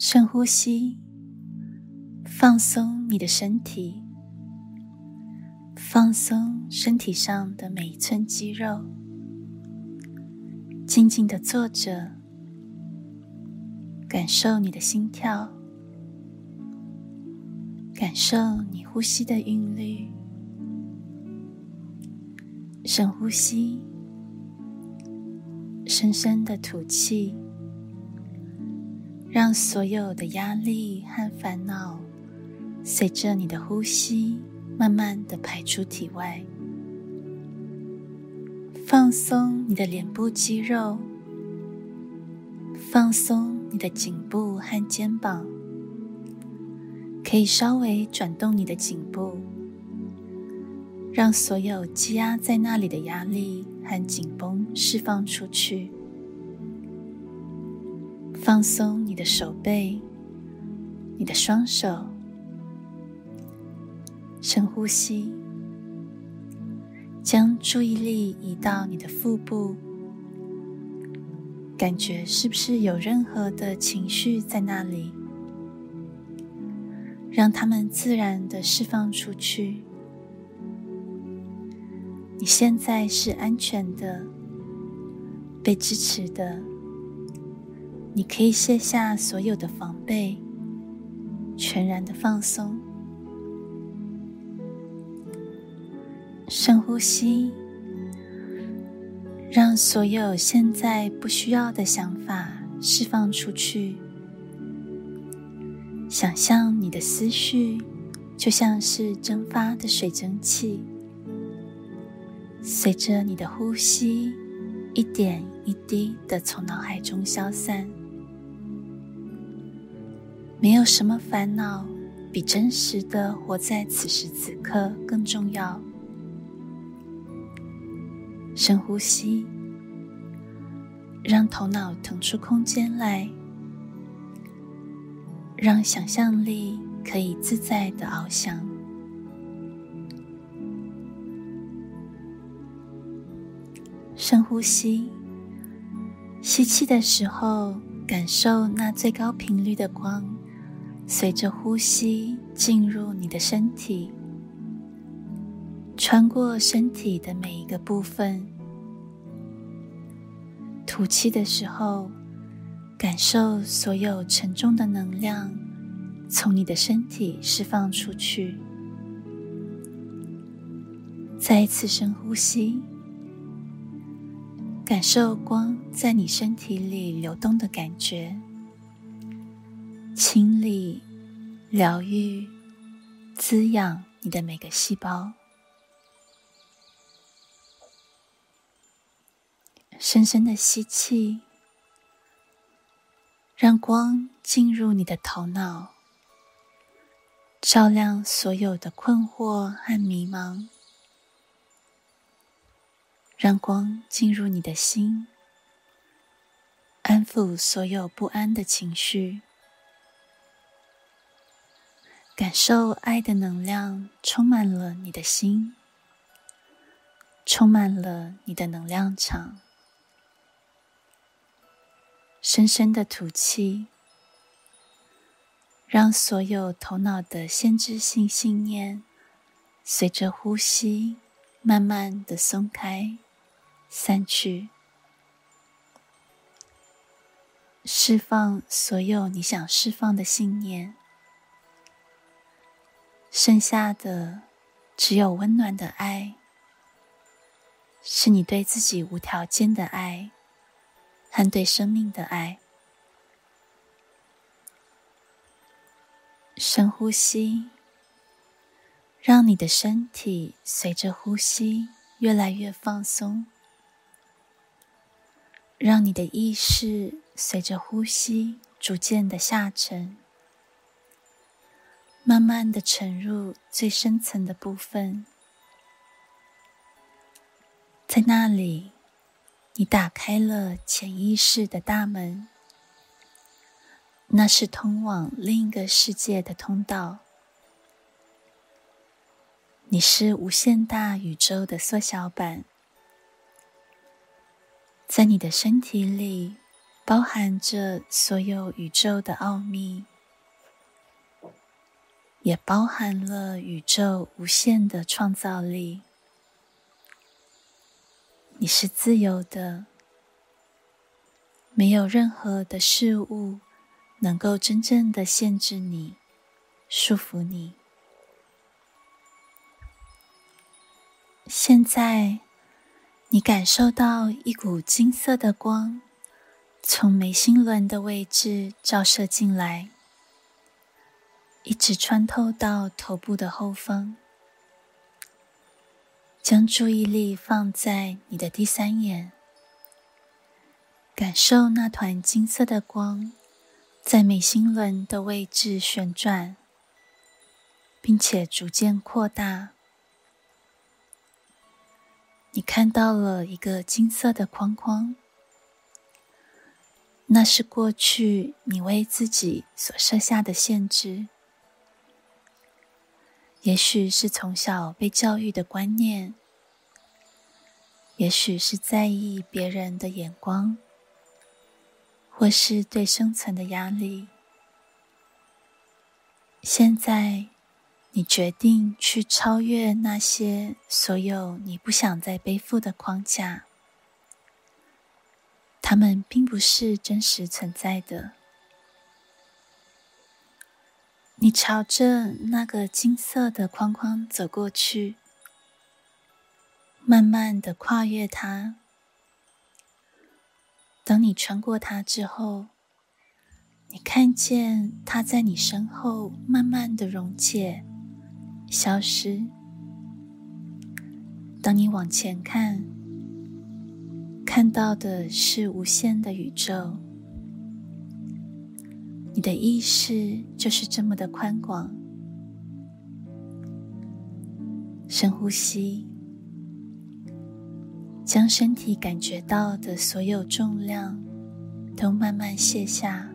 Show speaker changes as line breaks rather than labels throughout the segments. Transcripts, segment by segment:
深呼吸，放松你的身体，放松身体上的每一寸肌肉，静静的坐着，感受你的心跳，感受你呼吸的韵律。深呼吸，深深的吐气，让所有的压力和烦恼随着你的呼吸慢慢的排出体外。放松你的脸部肌肉，放松你的颈部和肩膀，可以稍微转动你的颈部。让所有积压在那里的压力和紧绷释放出去，放松你的手背、你的双手，深呼吸，将注意力移到你的腹部，感觉是不是有任何的情绪在那里？让它们自然的释放出去。你现在是安全的，被支持的。你可以卸下所有的防备，全然的放松。深呼吸，让所有现在不需要的想法释放出去。想象你的思绪就像是蒸发的水蒸气。随着你的呼吸，一点一滴的从脑海中消散。没有什么烦恼比真实的活在此时此刻更重要。深呼吸，让头脑腾出空间来，让想象力可以自在的翱翔。深呼吸，吸气的时候，感受那最高频率的光，随着呼吸进入你的身体，穿过身体的每一个部分。吐气的时候，感受所有沉重的能量从你的身体释放出去。再一次深呼吸。感受光在你身体里流动的感觉，清理、疗愈、滋养你的每个细胞。深深的吸气，让光进入你的头脑，照亮所有的困惑和迷茫。让光进入你的心，安抚所有不安的情绪，感受爱的能量充满了你的心，充满了你的能量场。深深的吐气，让所有头脑的限制性信念随着呼吸慢慢的松开。散去，释放所有你想释放的信念，剩下的只有温暖的爱，是你对自己无条件的爱和对生命的爱。深呼吸，让你的身体随着呼吸越来越放松。让你的意识随着呼吸逐渐的下沉，慢慢的沉入最深层的部分。在那里，你打开了潜意识的大门，那是通往另一个世界的通道。你是无限大宇宙的缩小版。在你的身体里，包含着所有宇宙的奥秘，也包含了宇宙无限的创造力。你是自由的，没有任何的事物能够真正的限制你、束缚你。现在，你感受到一股金色的光从眉心轮的位置照射进来，一直穿透到头部的后方。将注意力放在你的第三眼，感受那团金色的光在眉心轮的位置旋转，并且逐渐扩大。你看到了一个金色的框框，那是过去你为自己所设下的限制，也许是从小被教育的观念，也许是在意别人的眼光，或是对生存的压力。现在，你决定去超越那些所有你不想再背负的框架，它们并不是真实存在的。你朝着那个金色的框框走过去，慢慢的跨越它。当你穿过它之后，你看见它在你身后慢慢的溶解。消失。当你往前看，看到的是无限的宇宙。你的意识就是这么的宽广。深呼吸，将身体感觉到的所有重量都慢慢卸下。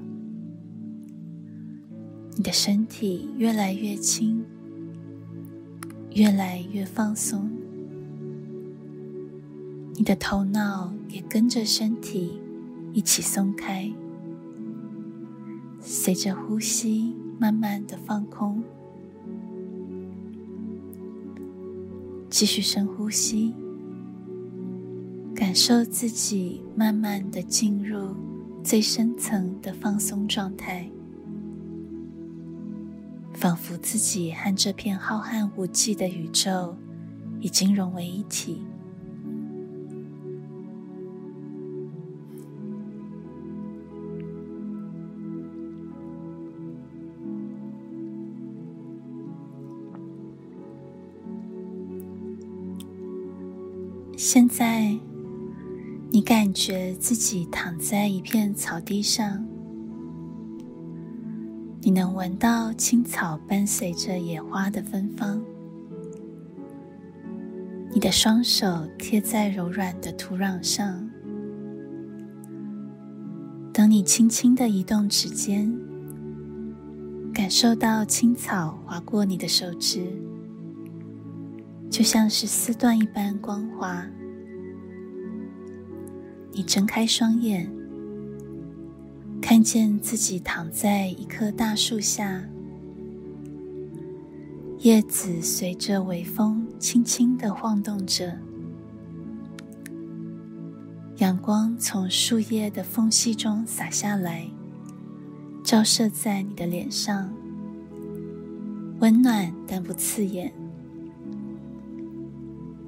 你的身体越来越轻。越来越放松，你的头脑也跟着身体一起松开，随着呼吸慢慢的放空，继续深呼吸，感受自己慢慢的进入最深层的放松状态。仿佛自己和这片浩瀚无际的宇宙已经融为一体。现在，你感觉自己躺在一片草地上。你能闻到青草伴随着野花的芬芳。你的双手贴在柔软的土壤上。当你轻轻的移动指尖，感受到青草划过你的手指，就像是丝缎一般光滑。你睁开双眼。看见自己躺在一棵大树下，叶子随着微风轻轻地晃动着，阳光从树叶的缝隙中洒下来，照射在你的脸上，温暖但不刺眼。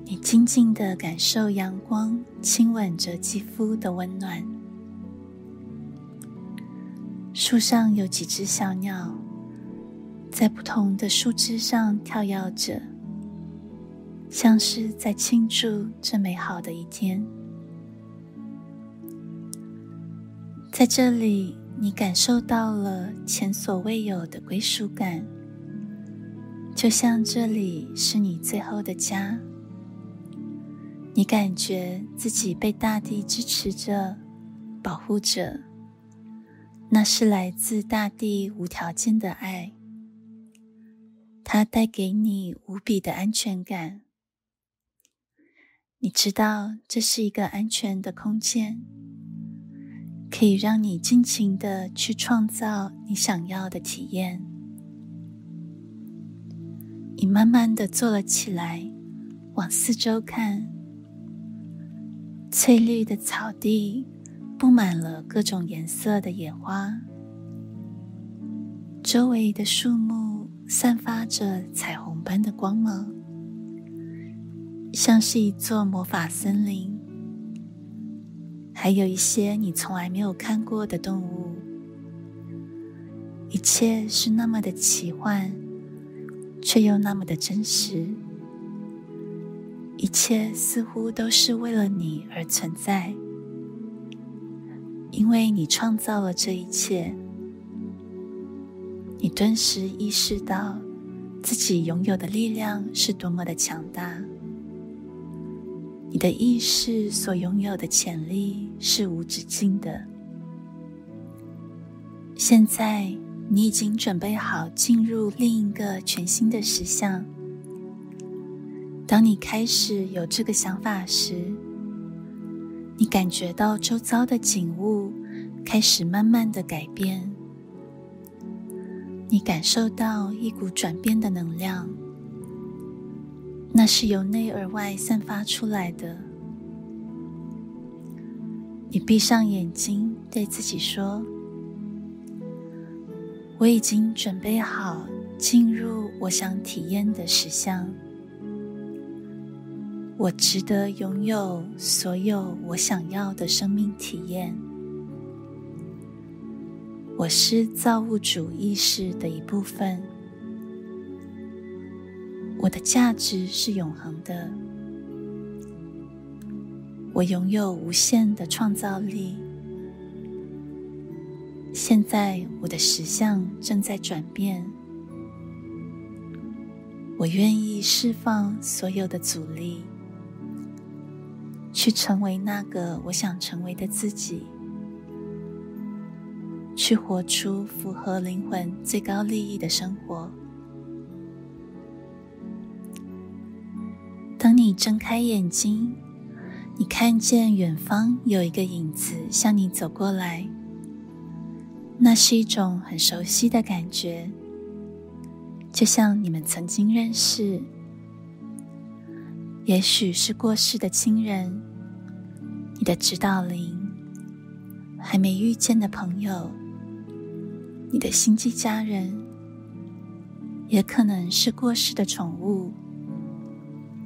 你静静的感受阳光亲吻着肌肤的温暖。树上有几只小鸟，在不同的树枝上跳跃着，像是在庆祝这美好的一天。在这里，你感受到了前所未有的归属感，就像这里是你最后的家。你感觉自己被大地支持着，保护着。那是来自大地无条件的爱，它带给你无比的安全感。你知道这是一个安全的空间，可以让你尽情的去创造你想要的体验。你慢慢的坐了起来，往四周看，翠绿的草地布满了各种颜色的野花，周围的树木散发着彩虹般的光芒，像是一座魔法森林。还有一些你从来没有看过的动物，一切是那么的奇幻，却又那么的真实。一切似乎都是为了你而存在，因为你创造了这一切。你顿时意识到自己拥有的力量是多么的强大。你的意识所拥有的潜力是无止境的。现在，你已经准备好进入另一个全新的实相。当你开始有这个想法时，你感觉到周遭的景物开始慢慢的改变，你感受到一股转变的能量。那是由内而外散发出来的。你闭上眼睛，对自己说：“我已经准备好进入我想体验的实相。我值得拥有所有我想要的生命体验。我是造物主意识的一部分。”我的价值是永恒的，我拥有无限的创造力。现在我的实相正在转变，我愿意释放所有的阻力，去成为那个我想成为的自己，去活出符合灵魂最高利益的生活。当你睁开眼睛，你看见远方有一个影子向你走过来，那是一种很熟悉的感觉，就像你们曾经认识，也许是过世的亲人，你的指导灵，还没遇见的朋友，你的星际家人，也可能是过世的宠物。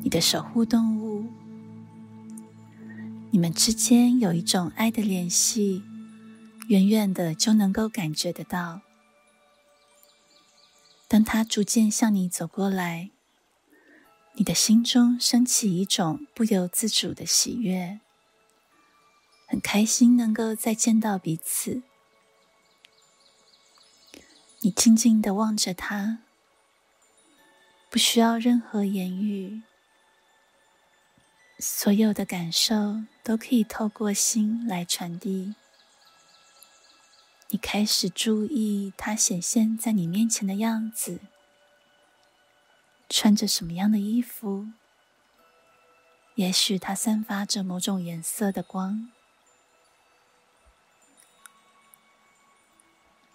你的守护动物，你们之间有一种爱的联系，远远的就能够感觉得到。当他逐渐向你走过来，你的心中升起一种不由自主的喜悦，很开心能够再见到彼此。你静静的望着他，不需要任何言语。所有的感受都可以透过心来传递。你开始注意他显现在你面前的样子，穿着什么样的衣服？也许他散发着某种颜色的光。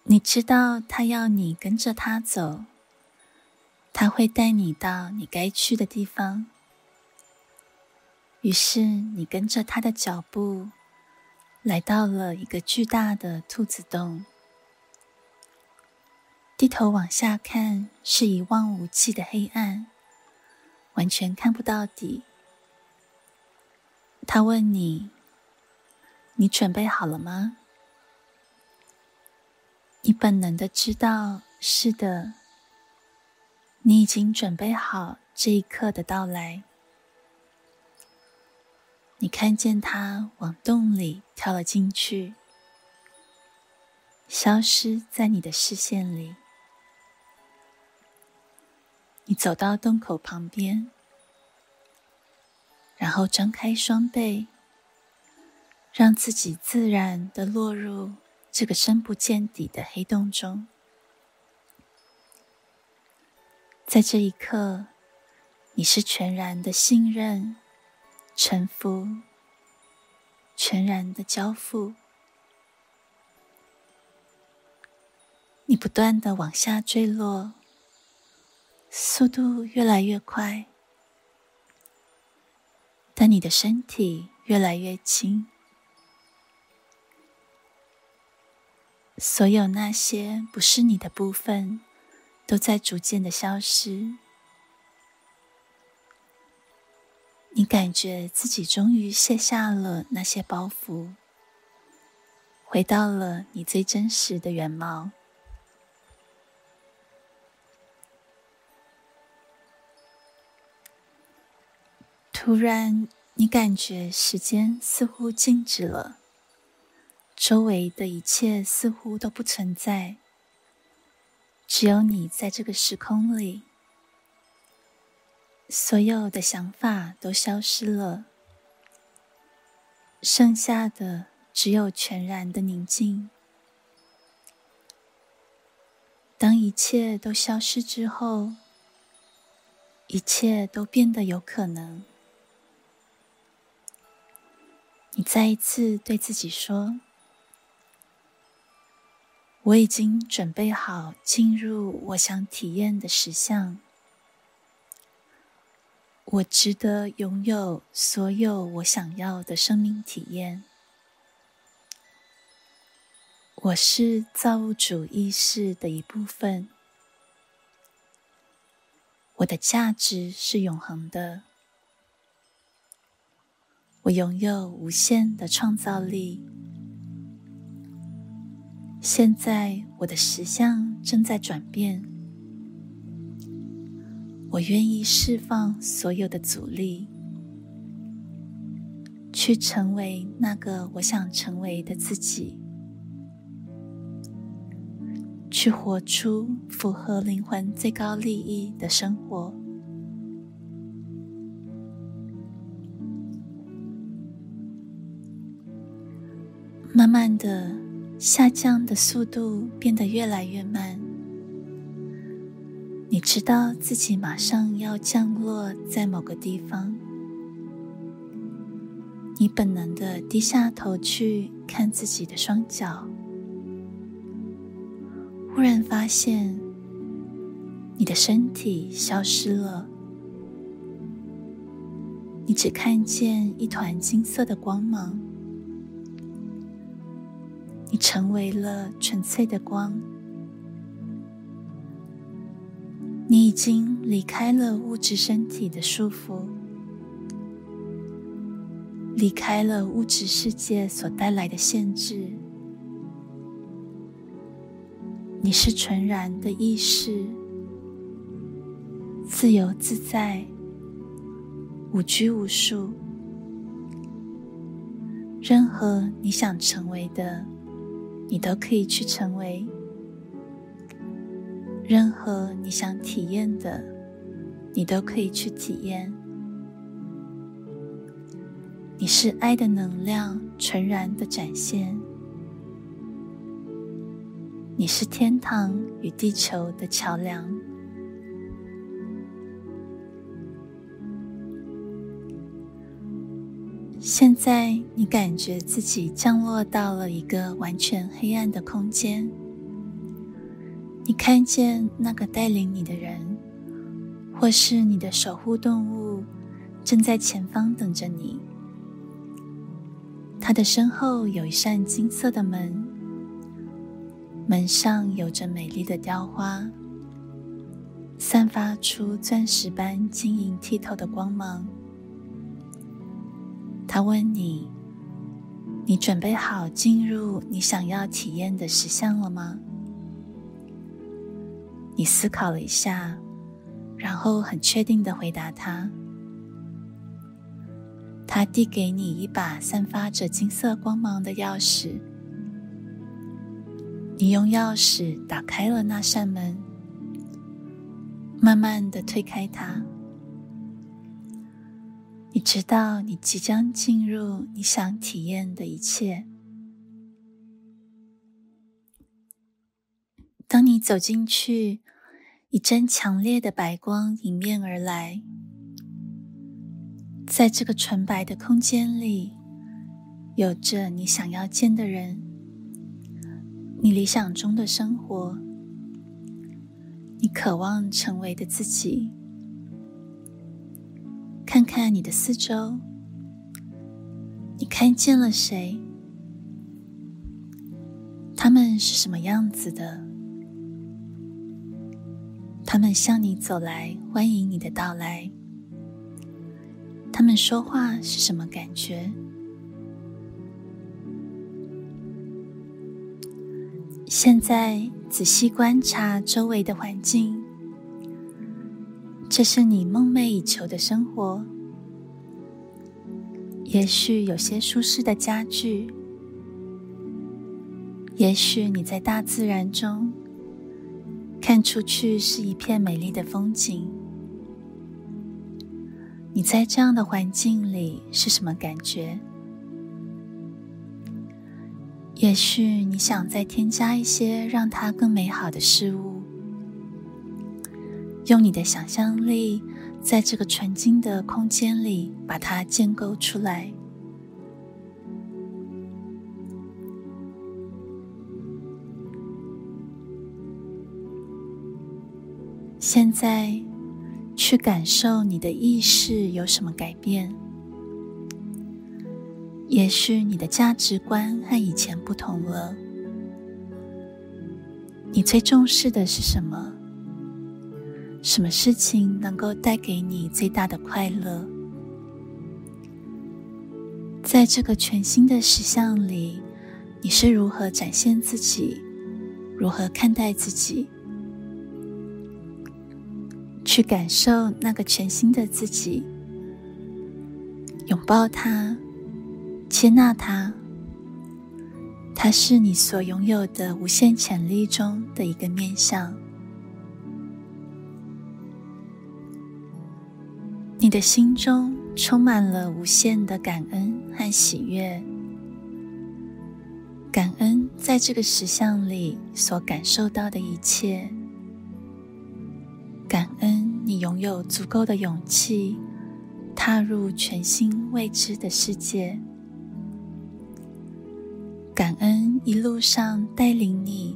你知道他要你跟着他走，他会带你到你该去的地方。于是，你跟着他的脚步，来到了一个巨大的兔子洞。低头往下看，是一望无际的黑暗，完全看不到底。他问你：“你准备好了吗？”你本能的知道，是的，你已经准备好这一刻的到来。你看见他往洞里跳了进去，消失在你的视线里。你走到洞口旁边，然后张开双臂，让自己自然的落入这个深不见底的黑洞中。在这一刻，你是全然的信任、臣服、全然的交付。你不断的往下坠落，速度越来越快，但你的身体越来越轻。所有那些不是你的部分，都在逐渐的消失。你感觉自己终于卸下了那些包袱，回到了你最真实的原貌。突然，你感觉时间似乎静止了。周围的一切似乎都不存在，只有你在这个时空里。所有的想法都消失了，剩下的只有全然的宁静。当一切都消失之后，一切都变得有可能。你再一次对自己说。我已经准备好进入我想体验的实相。我值得拥有所有我想要的生命体验。我是造物主意识的一部分。我的价值是永恒的。我拥有无限的创造力。现在我的实相正在转变，我愿意释放所有的阻力，去成为那个我想成为的自己，去活出符合灵魂最高利益的生活。慢慢的。下降的速度变得越来越慢，你知道自己马上要降落在某个地方，你本能的低下头去看自己的双脚，忽然发现你的身体消失了，你只看见一团金色的光芒。你成为了纯粹的光，你已经离开了物质身体的束缚，离开了物质世界所带来的限制。你是纯然的意识，自由自在，无拘无束，任何你想成为的。你都可以去成为任何你想体验的，你都可以去体验。你是爱的能量，纯然的展现。你是天堂与地球的桥梁。现在，你感觉自己降落到了一个完全黑暗的空间。你看见那个带领你的人，或是你的守护动物，正在前方等着你。他的身后有一扇金色的门，门上有着美丽的雕花，散发出钻石般晶莹剔透的光芒。他问你：“你准备好进入你想要体验的实相了吗？”你思考了一下，然后很确定的回答他。他递给你一把散发着金色光芒的钥匙，你用钥匙打开了那扇门，慢慢地推开它。你知道，你即将进入你想体验的一切。当你走进去，一阵强烈的白光迎面而来。在这个纯白的空间里，有着你想要见的人，你理想中的生活，你渴望成为的自己。看看你的四周，你看见了谁？他们是什么样子的？他们向你走来，欢迎你的到来。他们说话是什么感觉？现在仔细观察周围的环境，这是你梦寐以求的生活。也许有些舒适的家具，也许你在大自然中。看出去是一片美丽的风景。你在这样的环境里是什么感觉？也许你想再添加一些让它更美好的事物，用你的想象力，在这个纯净的空间里把它建构出来。现在，去感受你的意识有什么改变。也许你的价值观和以前不同了。你最重视的是什么？什么事情能够带给你最大的快乐？在这个全新的实相里，你是如何展现自己？如何看待自己？去感受那个全新的自己，拥抱它，接纳它。它是你所拥有的无限潜力中的一个面向。你的心中充满了无限的感恩和喜悦，感恩在这个实像里所感受到的一切。感恩你拥有足够的勇气，踏入全新未知的世界。感恩一路上带领你、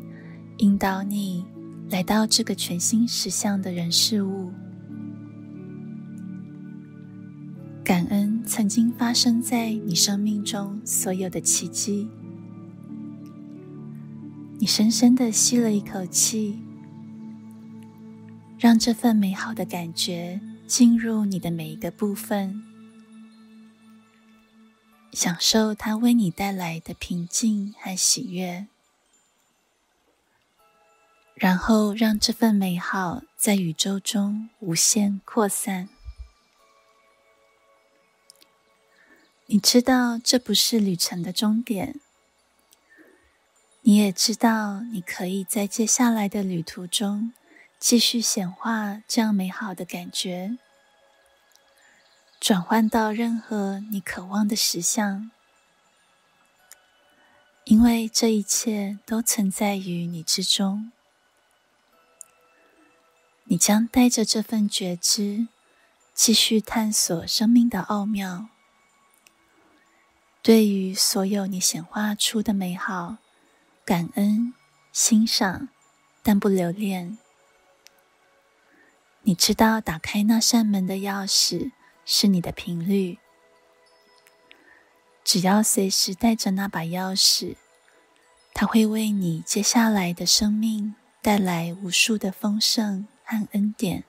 引导你来到这个全新实像的人事物。曾经发生在你生命中所有的奇迹。你深深的吸了一口气。让这份美好的感觉进入你的每一个部分，享受它为你带来的平静和喜悦，然后让这份美好在宇宙中无限扩散。你知道这不是旅程的终点，你也知道你可以在接下来的旅途中。继续显化这样美好的感觉，转换到任何你渴望的实相，因为这一切都存在于你之中。你将带着这份觉知，继续探索生命的奥妙。对于所有你显化出的美好，感恩、欣赏，但不留恋。你知道，打开那扇门的钥匙是你的频率。只要随时带着那把钥匙，它会为你接下来的生命带来无数的丰盛和恩典。